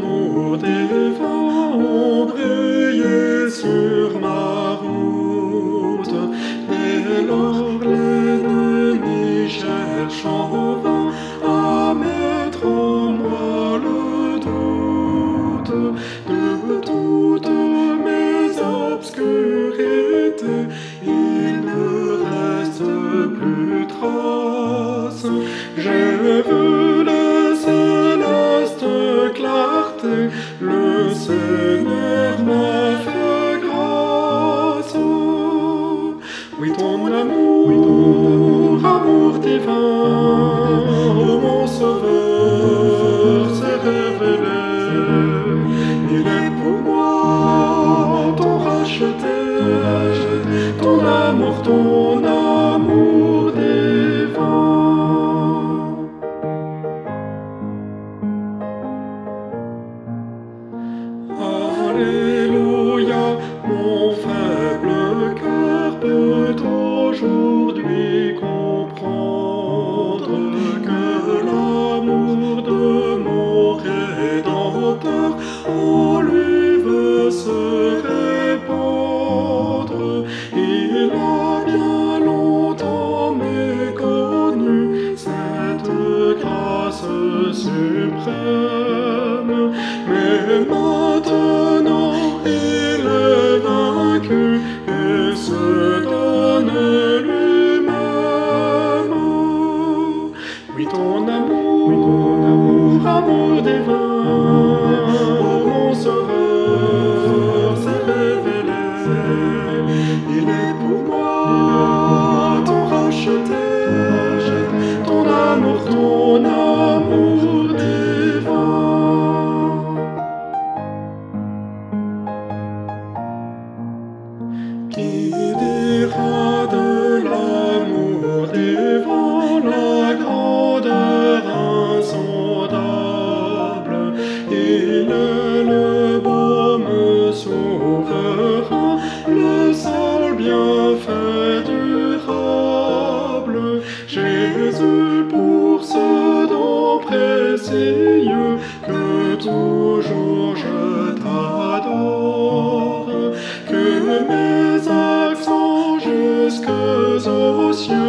l'amour des vents ont sur ma route. Dès lors, l'ennemi cherche en vain à mettre en moi le doute de toutes mes obscurités. Il ne reste plus trace. le Seigneur m'a fait grâce. Oui, ton amour, oui, ton amour, divin, ô mon sauveur, s'est révélé. Il est pour moi ton racheté, ton amour, ton suprême, mais maintenant il est vaincu et se donne lui-même. Oui, ton amour, amour divin, oh mon sauveur, s'est révélé. Il est pour moi ton racheté, Qui dira de l'amour divin la grandeur insondable Il est le baume souverain, le seul bienfait durable. Jésus, pour ce don précieux que toujours je t'adore, que mes jusqu'aux cieux.